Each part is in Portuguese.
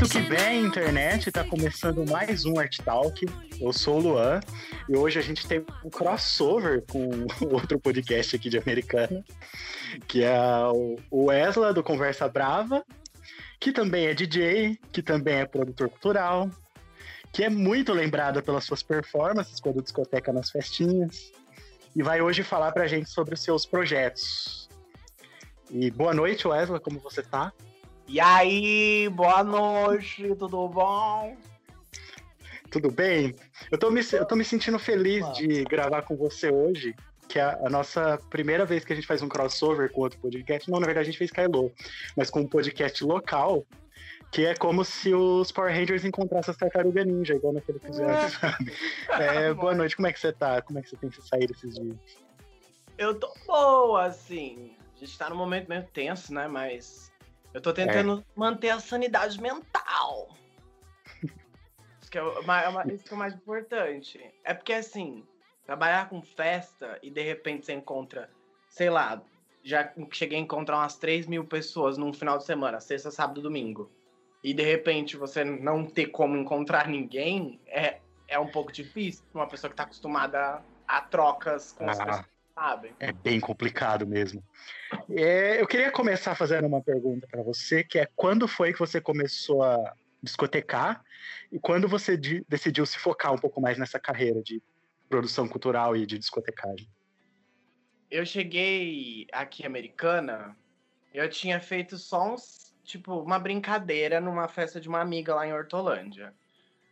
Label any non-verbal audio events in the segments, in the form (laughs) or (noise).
Muito que bem, internet, está começando mais um Art Talk. Eu sou o Luan e hoje a gente tem um crossover com (laughs) outro podcast aqui de americana, que é o Wesla do Conversa Brava, que também é DJ, que também é produtor cultural, que é muito lembrada pelas suas performances quando discoteca nas festinhas, e vai hoje falar pra gente sobre os seus projetos. E boa noite, Wesley, como você tá? E aí, boa noite, tudo bom? Tudo bem? Eu tô me, eu tô me sentindo feliz de gravar com você hoje, que é a nossa primeira vez que a gente faz um crossover com outro podcast. Não, na verdade a gente fez Kylo, mas com um podcast local, que é como se os Power Rangers encontrassem as tartarugas ninja, igual naquele episódio, sabe? É, (laughs) boa noite, como é que você tá? Como é que você tem se saído esses dias? Eu tô boa, assim. A gente tá num momento meio tenso, né? Mas eu tô tentando é. manter a sanidade mental. Isso que, é o, isso que é o mais importante. É porque, assim, trabalhar com festa e de repente você encontra, sei lá, já cheguei a encontrar umas 3 mil pessoas num final de semana, sexta, sábado domingo. E de repente você não ter como encontrar ninguém é, é um pouco difícil pra uma pessoa que tá acostumada a, a trocas com ah. as pessoas É bem complicado mesmo. É, eu queria começar fazendo uma pergunta para você, que é quando foi que você começou a discotecar e quando você decidiu se focar um pouco mais nessa carreira de produção cultural e de discotecagem? Eu cheguei aqui americana, eu tinha feito só uns, tipo, uma brincadeira numa festa de uma amiga lá em Hortolândia.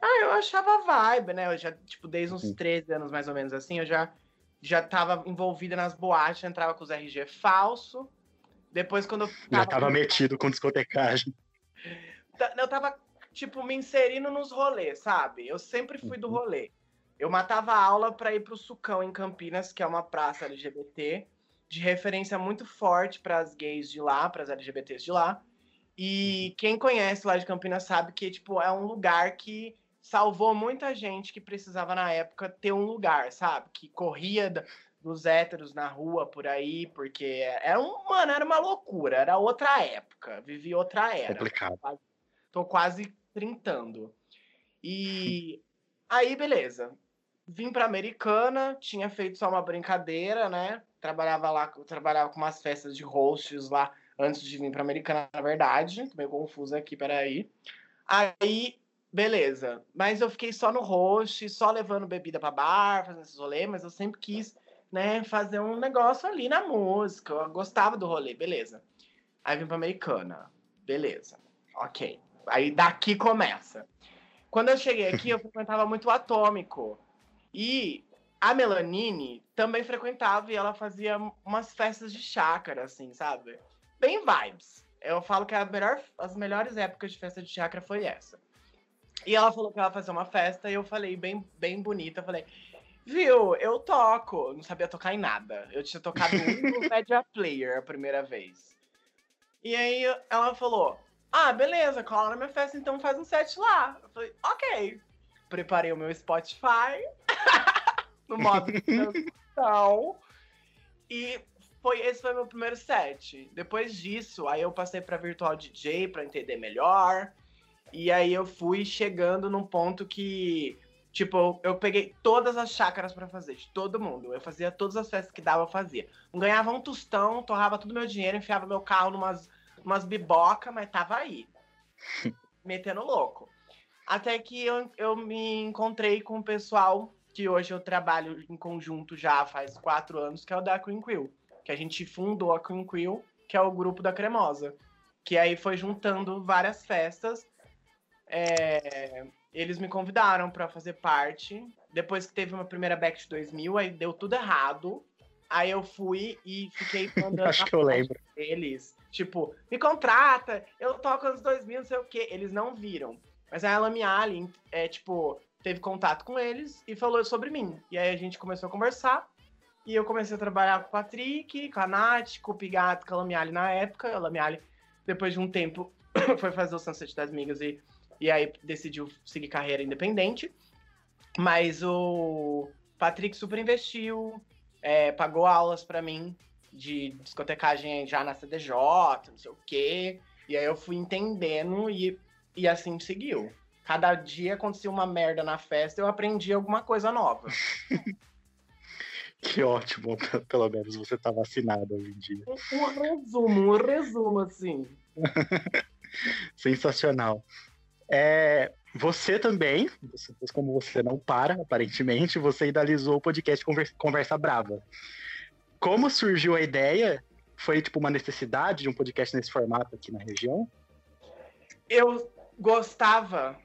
Ah, eu achava vibe, né? Eu já, tipo, desde uns 13 anos mais ou menos assim, eu já já estava envolvida nas boates, entrava com os RG falso. Depois, quando eu. Tava já estava metido com discotecagem. Eu tava, tipo, me inserindo nos rolês, sabe? Eu sempre fui do uhum. rolê. Eu matava aula para ir pro Sucão, em Campinas, que é uma praça LGBT, de referência muito forte para as gays de lá, para as LGBTs de lá. E uhum. quem conhece lá de Campinas sabe que, tipo, é um lugar que salvou muita gente que precisava na época ter um lugar, sabe? Que corria dos héteros na rua por aí, porque era um, mano, era uma loucura, era outra época, vivi outra era. Complicado. Tô quase trintando. E (laughs) aí, beleza. Vim pra Americana, tinha feito só uma brincadeira, né? Trabalhava lá, trabalhava com umas festas de hosts lá antes de vir pra Americana, na verdade. Tô meio confuso aqui, peraí. Aí Beleza. Mas eu fiquei só no host, só levando bebida para bar, fazendo esses rolês, mas eu sempre quis, né, fazer um negócio ali na música. Eu gostava do rolê, beleza. Aí vim pra Americana. Beleza. Ok. Aí daqui começa. Quando eu cheguei aqui, eu (laughs) frequentava muito o Atômico. E a Melanine também frequentava e ela fazia umas festas de chácara, assim, sabe? Bem vibes. Eu falo que a melhor, as melhores épocas de festa de chácara foi essa. E ela falou que ela ia fazer uma festa e eu falei, bem, bem bonita, eu falei, viu, eu toco. Não sabia tocar em nada. Eu tinha tocado no (laughs) Media Player a primeira vez. E aí ela falou, ah, beleza, cola na minha festa, então faz um set lá. Eu falei, ok. Preparei o meu Spotify (laughs) no modo de transmissão. e foi esse foi meu primeiro set. Depois disso, aí eu passei para virtual DJ para entender melhor. E aí eu fui chegando num ponto que, tipo, eu peguei todas as chácaras para fazer, de todo mundo. Eu fazia todas as festas que dava, eu fazia. Não ganhava um tostão, torrava todo meu dinheiro, enfiava meu carro numas umas biboca, mas tava aí. (laughs) metendo louco. Até que eu, eu me encontrei com o pessoal que hoje eu trabalho em conjunto já faz quatro anos, que é o da Queen Quill. Que a gente fundou a Queen Quill, que é o grupo da Cremosa. Que aí foi juntando várias festas é, eles me convidaram para fazer parte. Depois que teve uma primeira Back de 2000, aí deu tudo errado. Aí eu fui e fiquei (laughs) mandando Acho que eu lembro. Eles, tipo, me contrata, eu toco anos 2000, não sei o quê. Eles não viram. Mas a Lami Ali, é, tipo, teve contato com eles e falou sobre mim. E aí a gente começou a conversar. E eu comecei a trabalhar com o Patrick, com a Nath, com o Pigato, com a Lamiali na época. A Lamiali, depois de um tempo, (coughs) foi fazer o Sunset das Migas e e aí decidiu seguir carreira independente. Mas o Patrick super investiu, é, pagou aulas para mim de discotecagem já na CDJ, não sei o quê. E aí eu fui entendendo e E assim seguiu. Cada dia acontecia uma merda na festa, eu aprendi alguma coisa nova. (laughs) que ótimo, (laughs) pelo menos você tá vacinado hoje em dia. Um resumo, um resumo, assim. (laughs) Sensacional. É, você também, como você não para, aparentemente, você idealizou o podcast Conversa, Brava. Como surgiu a ideia? Foi tipo uma necessidade de um podcast nesse formato aqui na região? Eu gostava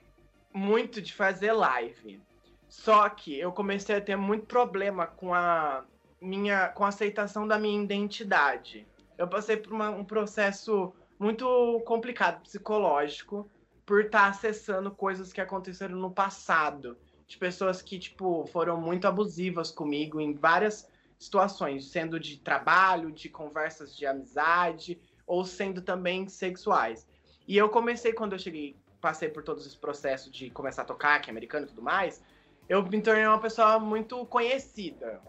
muito de fazer live. Só que eu comecei a ter muito problema com a minha com a aceitação da minha identidade. Eu passei por uma, um processo muito complicado psicológico por estar tá acessando coisas que aconteceram no passado, de pessoas que tipo foram muito abusivas comigo em várias situações, sendo de trabalho, de conversas de amizade ou sendo também sexuais. E eu comecei quando eu cheguei, passei por todos esse processo de começar a tocar, que é americano e tudo mais, eu me tornei uma pessoa muito conhecida.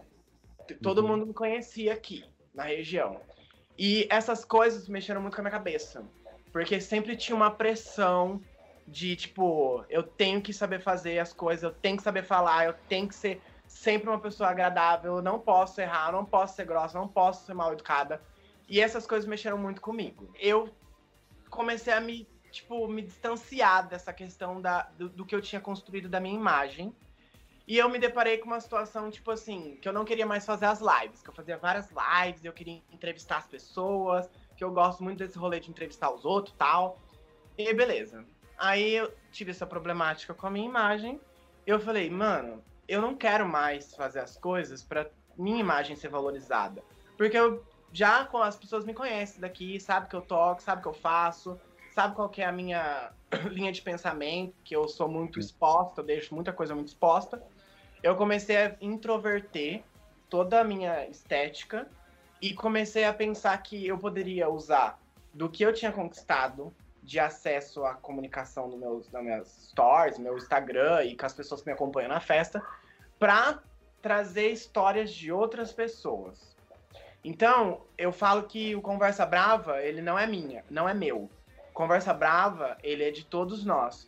Todo uhum. mundo me conhecia aqui, na região. E essas coisas mexeram muito com a minha cabeça. Porque sempre tinha uma pressão de, tipo, eu tenho que saber fazer as coisas, eu tenho que saber falar, eu tenho que ser sempre uma pessoa agradável, eu não posso errar, não posso ser grossa, não posso ser mal educada. E essas coisas mexeram muito comigo. Eu comecei a me, tipo, me distanciar dessa questão da, do, do que eu tinha construído da minha imagem. E eu me deparei com uma situação, tipo assim, que eu não queria mais fazer as lives, que eu fazia várias lives, eu queria entrevistar as pessoas, que eu gosto muito desse rolê de entrevistar os outros tal. E beleza. Aí eu tive essa problemática com a minha imagem. Eu falei, mano, eu não quero mais fazer as coisas para minha imagem ser valorizada. Porque eu já com as pessoas me conhecem daqui, sabe que eu toco, sabe que eu faço, sabe qual que é a minha (clears throat) linha de pensamento, que eu sou muito exposta, eu deixo muita coisa muito exposta eu comecei a introverter toda a minha estética e comecei a pensar que eu poderia usar do que eu tinha conquistado de acesso à comunicação no meus, nas minhas stories, meu Instagram e com as pessoas que me acompanham na festa, para trazer histórias de outras pessoas. Então, eu falo que o Conversa Brava, ele não é minha, não é meu. Conversa Brava, ele é de todos nós.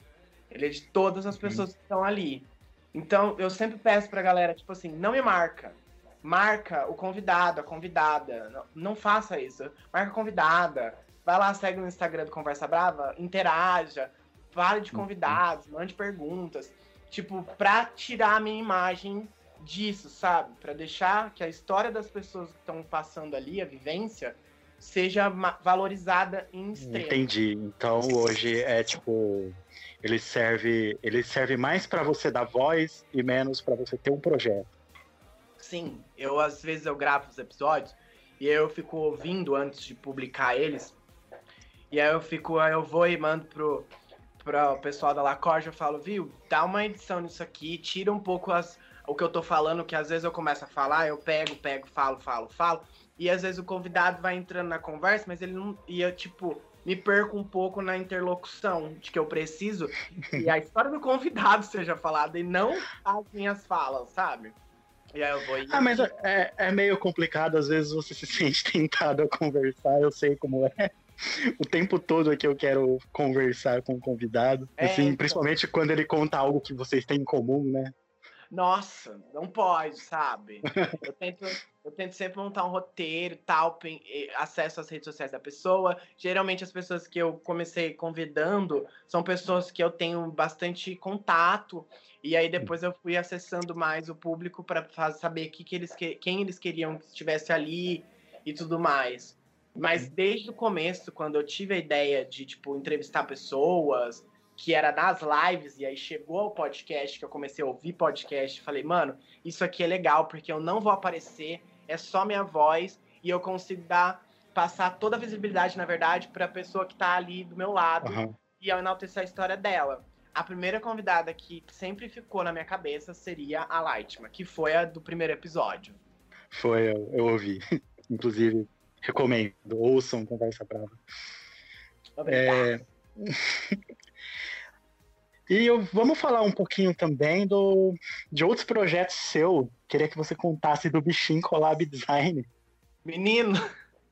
Ele é de todas as uhum. pessoas que estão ali. Então, eu sempre peço pra galera, tipo assim, não me marca. Marca o convidado, a convidada. Não, não faça isso. Marca a convidada. Vai lá, segue no Instagram do Conversa Brava, interaja, fale de uhum. convidados, mande perguntas. Tipo, pra tirar a minha imagem disso, sabe? Para deixar que a história das pessoas que estão passando ali, a vivência, seja valorizada em extremo. Entendi. Então hoje é tipo ele serve, ele serve mais para você dar voz e menos para você ter um projeto. Sim, eu às vezes eu gravo os episódios e eu fico ouvindo antes de publicar eles. E aí eu fico, aí eu vou e mando pro, pro pessoal da Lacorja, eu falo, viu, dá uma edição nisso aqui, tira um pouco as, o que eu tô falando, que às vezes eu começo a falar, eu pego, pego, falo, falo, falo. E às vezes o convidado vai entrando na conversa, mas ele não. E eu, tipo, me perco um pouco na interlocução de que eu preciso que a história do convidado (laughs) seja falada e não as minhas falas, sabe? E aí eu vou. Ah, mas é, é meio complicado, às vezes você (laughs) se sente tentado a conversar, eu sei como é. O tempo todo é que eu quero conversar com o convidado. É, assim, então... principalmente quando ele conta algo que vocês têm em comum, né? Nossa, não pode, sabe? (laughs) Eu tento, eu tento sempre montar um roteiro, tal, acesso às redes sociais da pessoa. Geralmente as pessoas que eu comecei convidando são pessoas que eu tenho bastante contato. E aí depois eu fui acessando mais o público para saber que que eles, quem eles queriam que estivesse ali e tudo mais. Mas desde o começo, quando eu tive a ideia de, tipo, entrevistar pessoas, que era nas lives, e aí chegou ao podcast, que eu comecei a ouvir podcast, falei, mano, isso aqui é legal, porque eu não vou aparecer, é só minha voz, e eu consigo dar, passar toda a visibilidade, na verdade, para a pessoa que tá ali do meu lado, uhum. e eu enaltecer a história dela. A primeira convidada que sempre ficou na minha cabeça seria a Lightma, que foi a do primeiro episódio. Foi, eu, eu ouvi. (laughs) Inclusive, recomendo, ouçam Conversa Brava. É... E eu, vamos falar um pouquinho também do, de outros projetos seu. Queria que você contasse do Bichinho Collab Design. Menino,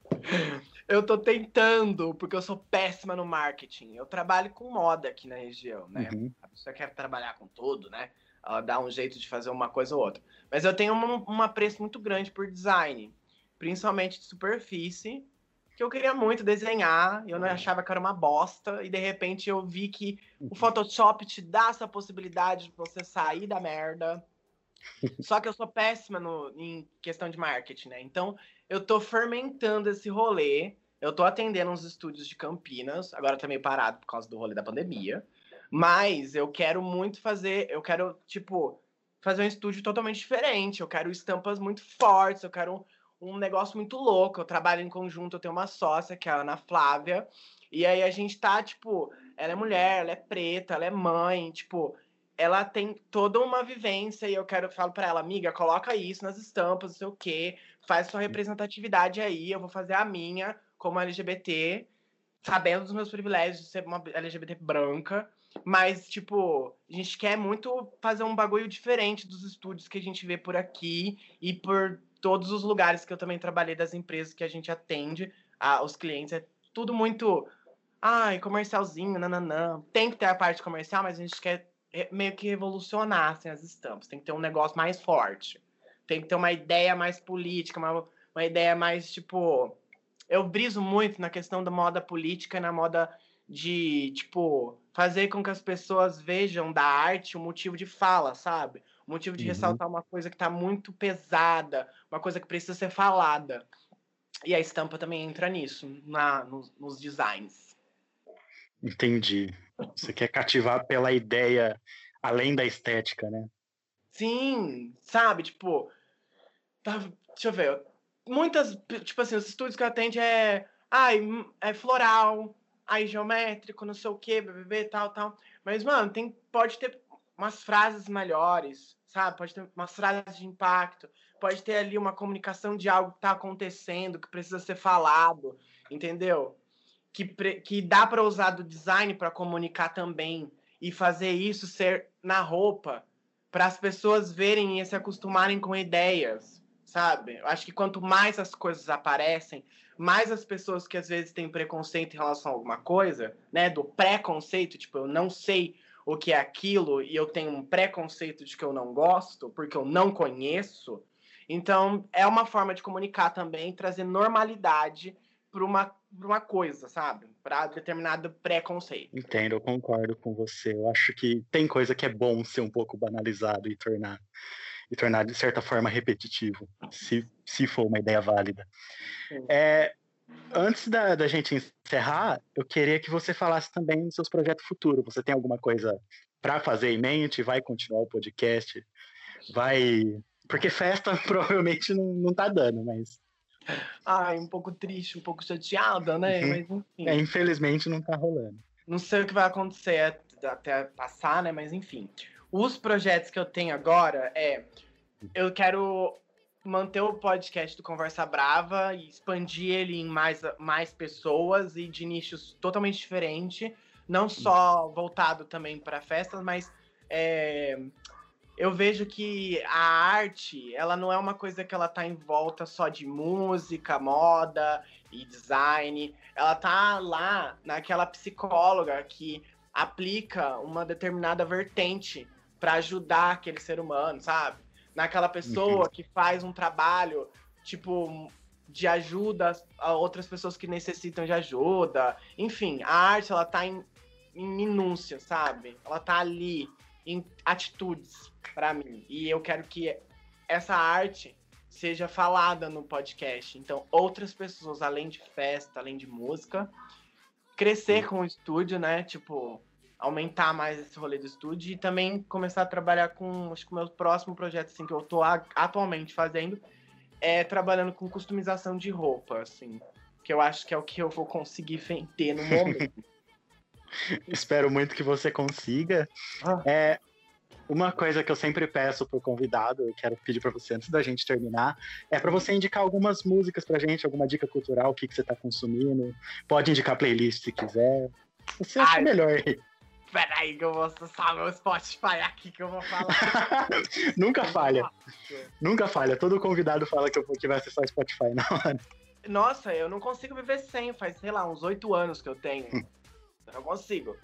(laughs) Eu tô tentando, porque eu sou péssima no marketing. Eu trabalho com moda aqui na região, né? Uhum. A pessoa quer trabalhar com tudo, né? Ela dá um jeito de fazer uma coisa ou outra. Mas eu tenho um, um apreço muito grande por design, principalmente de superfície, que eu queria muito desenhar, eu não achava que era uma bosta, e de repente eu vi que o uhum. Photoshop te dá essa possibilidade de você sair da merda. (laughs) Só que eu sou péssima no, em questão de marketing, né? Então eu tô fermentando esse rolê. Eu tô atendendo uns estúdios de Campinas, agora tá meio parado por causa do rolê da pandemia. Mas eu quero muito fazer, eu quero, tipo, fazer um estúdio totalmente diferente. Eu quero estampas muito fortes, eu quero um, negócio muito louco. Eu trabalho em conjunto, eu tenho uma sócia, que é a Ana Flávia. E aí a gente tá, tipo, ela é mulher, ela é preta, ela é mãe, tipo, ela tem toda uma vivência e eu quero falo para ela, amiga, coloca isso nas estampas, não sei o quê, faz sua representatividade aí, eu vou fazer a minha como LGBT, sabendo dos meus privilégios de ser uma LGBT branca, mas tipo, a gente quer muito fazer um bagulho diferente dos estúdios que a gente vê por aqui e por todos os lugares que eu também trabalhei das empresas que a gente atende, a, os clientes, é tudo muito ai, comercialzinho, nananã. Tem que ter a parte comercial, mas a gente quer meio que revolucionassem as estampas. Tem que ter um negócio mais forte. Tem que ter uma ideia mais política, uma, uma ideia mais, tipo... Eu briso muito na questão da moda política e na moda de, tipo, fazer com que as pessoas vejam da arte o motivo de fala, sabe? Motivo de uhum. ressaltar uma coisa que tá muito pesada, uma coisa que precisa ser falada. E a estampa também entra nisso, na, nos, nos designs. Entendi. Você quer cativar pela ideia além da estética, né? Sim, sabe? Tipo, tá, deixa eu ver. Muitas, tipo assim, os estúdios que eu atende é, ai, é floral, ai, geométrico, não sei o que, BBB, tal, tal. Mas, mano, tem, pode ter umas frases melhores, sabe? Pode ter umas frases de impacto, pode ter ali uma comunicação de algo que tá acontecendo, que precisa ser falado, entendeu? que, que dá para usar do design para comunicar também e fazer isso ser na roupa para as pessoas verem e se acostumarem com ideias, sabe? Eu acho que quanto mais as coisas aparecem, mais as pessoas que às vezes têm preconceito em relação a alguma coisa, né, do preconceito, tipo, eu não sei o que é aquilo e eu tenho um preconceito de que eu não gosto porque eu não conheço. Então, é uma forma de comunicar também, trazer normalidade para uma uma coisa, sabe? Para determinado preconceito. Entendo, eu concordo com você. Eu acho que tem coisa que é bom ser um pouco banalizado e tornar e tornar de certa forma repetitivo, se, se for uma ideia válida. É, antes da, da gente encerrar, eu queria que você falasse também dos seus projetos futuros. Você tem alguma coisa para fazer em mente? Vai continuar o podcast? Vai. Porque festa (laughs) provavelmente não, não tá dando, mas Ai, um pouco triste, um pouco chateada, né? Uhum. Mas enfim. É, infelizmente não tá rolando. Não sei o que vai acontecer até passar, né? Mas enfim. Os projetos que eu tenho agora é. Eu quero manter o podcast do Conversa Brava e expandir ele em mais, mais pessoas e de nichos totalmente diferentes. Não só voltado também para festas, mas é, eu vejo que a arte, ela não é uma coisa que ela tá em volta só de música, moda e design. Ela tá lá naquela psicóloga que aplica uma determinada vertente para ajudar aquele ser humano, sabe? Naquela pessoa uhum. que faz um trabalho, tipo, de ajuda a outras pessoas que necessitam de ajuda. Enfim, a arte, ela tá em, em minúcia, sabe? Ela tá ali em atitudes para mim. E eu quero que essa arte seja falada no podcast. Então, outras pessoas, além de festa, além de música, crescer com o estúdio, né? Tipo, aumentar mais esse rolê do estúdio e também começar a trabalhar com, acho que o meu próximo projeto, assim, que eu tô atualmente fazendo, é trabalhando com customização de roupa, assim, que eu acho que é o que eu vou conseguir ter no momento. (laughs) (laughs) Espero muito que você consiga. Ah. É, uma coisa que eu sempre peço pro convidado, eu quero pedir para você antes da gente terminar, é para você indicar algumas músicas pra gente, alguma dica cultural, o que, que você tá consumindo. Pode indicar playlist se quiser. Você acha melhor aí. Peraí, que eu vou acessar meu Spotify aqui que eu vou falar. (laughs) Nunca falha. Nunca falha. Todo convidado fala que, eu, que vai acessar o Spotify na hora. Nossa, eu não consigo viver sem. Faz, sei lá, uns oito anos que eu tenho. eu não consigo.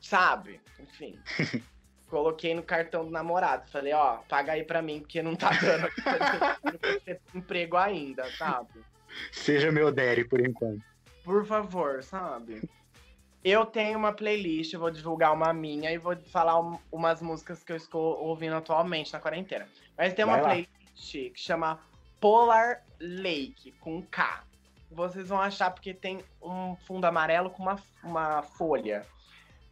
Sabe? Enfim. (laughs) Coloquei no cartão do namorado. Falei, ó, paga aí pra mim, porque não tá dando (laughs) emprego ainda, sabe? Seja meu Derry por enquanto. Por favor, sabe? Eu tenho uma playlist, eu vou divulgar uma minha e vou falar um, umas músicas que eu estou ouvindo atualmente na quarentena. Mas tem uma playlist que chama Polar Lake, com K. Vocês vão achar porque tem um fundo amarelo com uma, uma folha.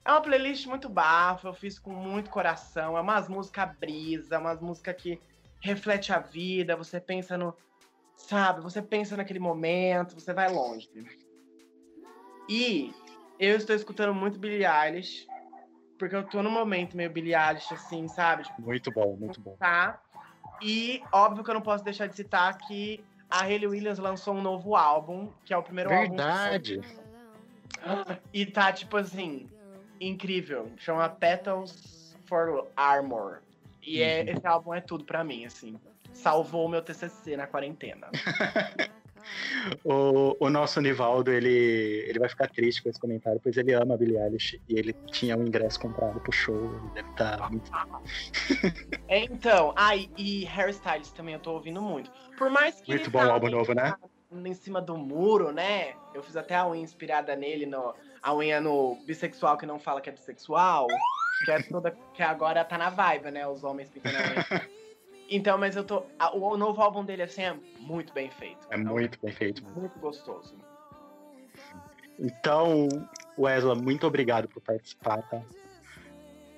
É uma playlist muito bafa, eu fiz com muito coração. É umas músicas brisa, umas músicas que reflete a vida. Você pensa no. Sabe? Você pensa naquele momento, você vai longe. E eu estou escutando muito Billie Eilish, porque eu tô num momento meio Billie Eilish, assim, sabe? Tipo, muito bom, muito bom. Tá. E óbvio que eu não posso deixar de citar que a Hayley Williams lançou um novo álbum, que é o primeiro Verdade. álbum. Verdade. E tá, tipo assim, incrível. Chama Petals for Armor. E é, uhum. esse álbum é tudo para mim, assim. Salvou o meu TCC na quarentena. (laughs) o, o nosso Nivaldo, ele, ele vai ficar triste com esse comentário, pois ele ama a Billie Eilish e ele tinha um ingresso comprado pro show. Ele deve estar tá muito. então, ai, ah, e Harry Styles também eu tô ouvindo muito. Por mais que. Muito bom tá álbum novo, né? Em cima do muro, né? Eu fiz até a unha inspirada nele, no, a unha no bissexual que não fala que é bissexual. Que é toda. Que agora tá na vibe, né? Os homens pintando a unha. (laughs) Então, mas eu tô. A, o novo álbum dele, assim, é muito bem feito. É muito bem feito. Muito gostoso. Então, Wesley, muito obrigado por participar, tá?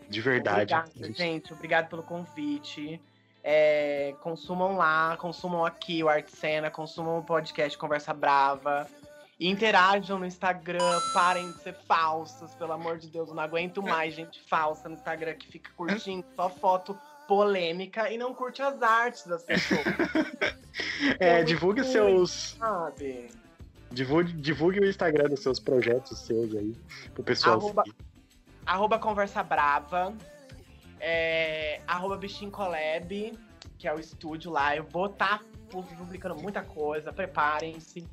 De verdade. Obrigado, gente. Obrigado pelo convite. É, consumam lá, consumam aqui o Arte Cena, consumam o podcast Conversa Brava. Interajam no Instagram, parem de ser falsas, pelo amor de Deus. Eu não aguento mais gente falsa no Instagram que fica curtindo só foto polêmica e não curte as artes das pessoas. (laughs) é, divulgue ruim, seus. Sabe? Divulgue, divulgue o Instagram dos seus projetos seus aí, pro pessoal. Arroba, arroba Conversa Brava. É, arroba Bichinho Collab, que é o estúdio lá. Eu vou estar tá publicando muita coisa, preparem-se.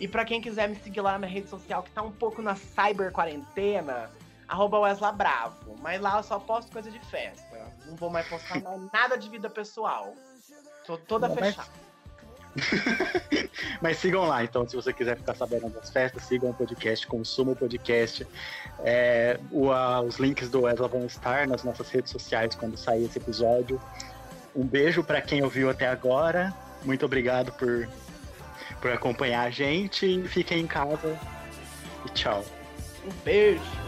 E para quem quiser me seguir lá na minha rede social, que tá um pouco na cyber quarentena, arroba Wesley Bravo. Mas lá eu só posto coisa de festa. Não vou mais postar mais nada de vida pessoal. Tô toda fechada. (laughs) Mas sigam lá, então, se você quiser ficar sabendo das festas, sigam o podcast, consumam o podcast. É, o, a, os links do Wesley vão estar nas nossas redes sociais quando sair esse episódio. Um beijo para quem ouviu até agora. Muito obrigado por, por acompanhar a gente. Fiquem em casa. E tchau. Um beijo.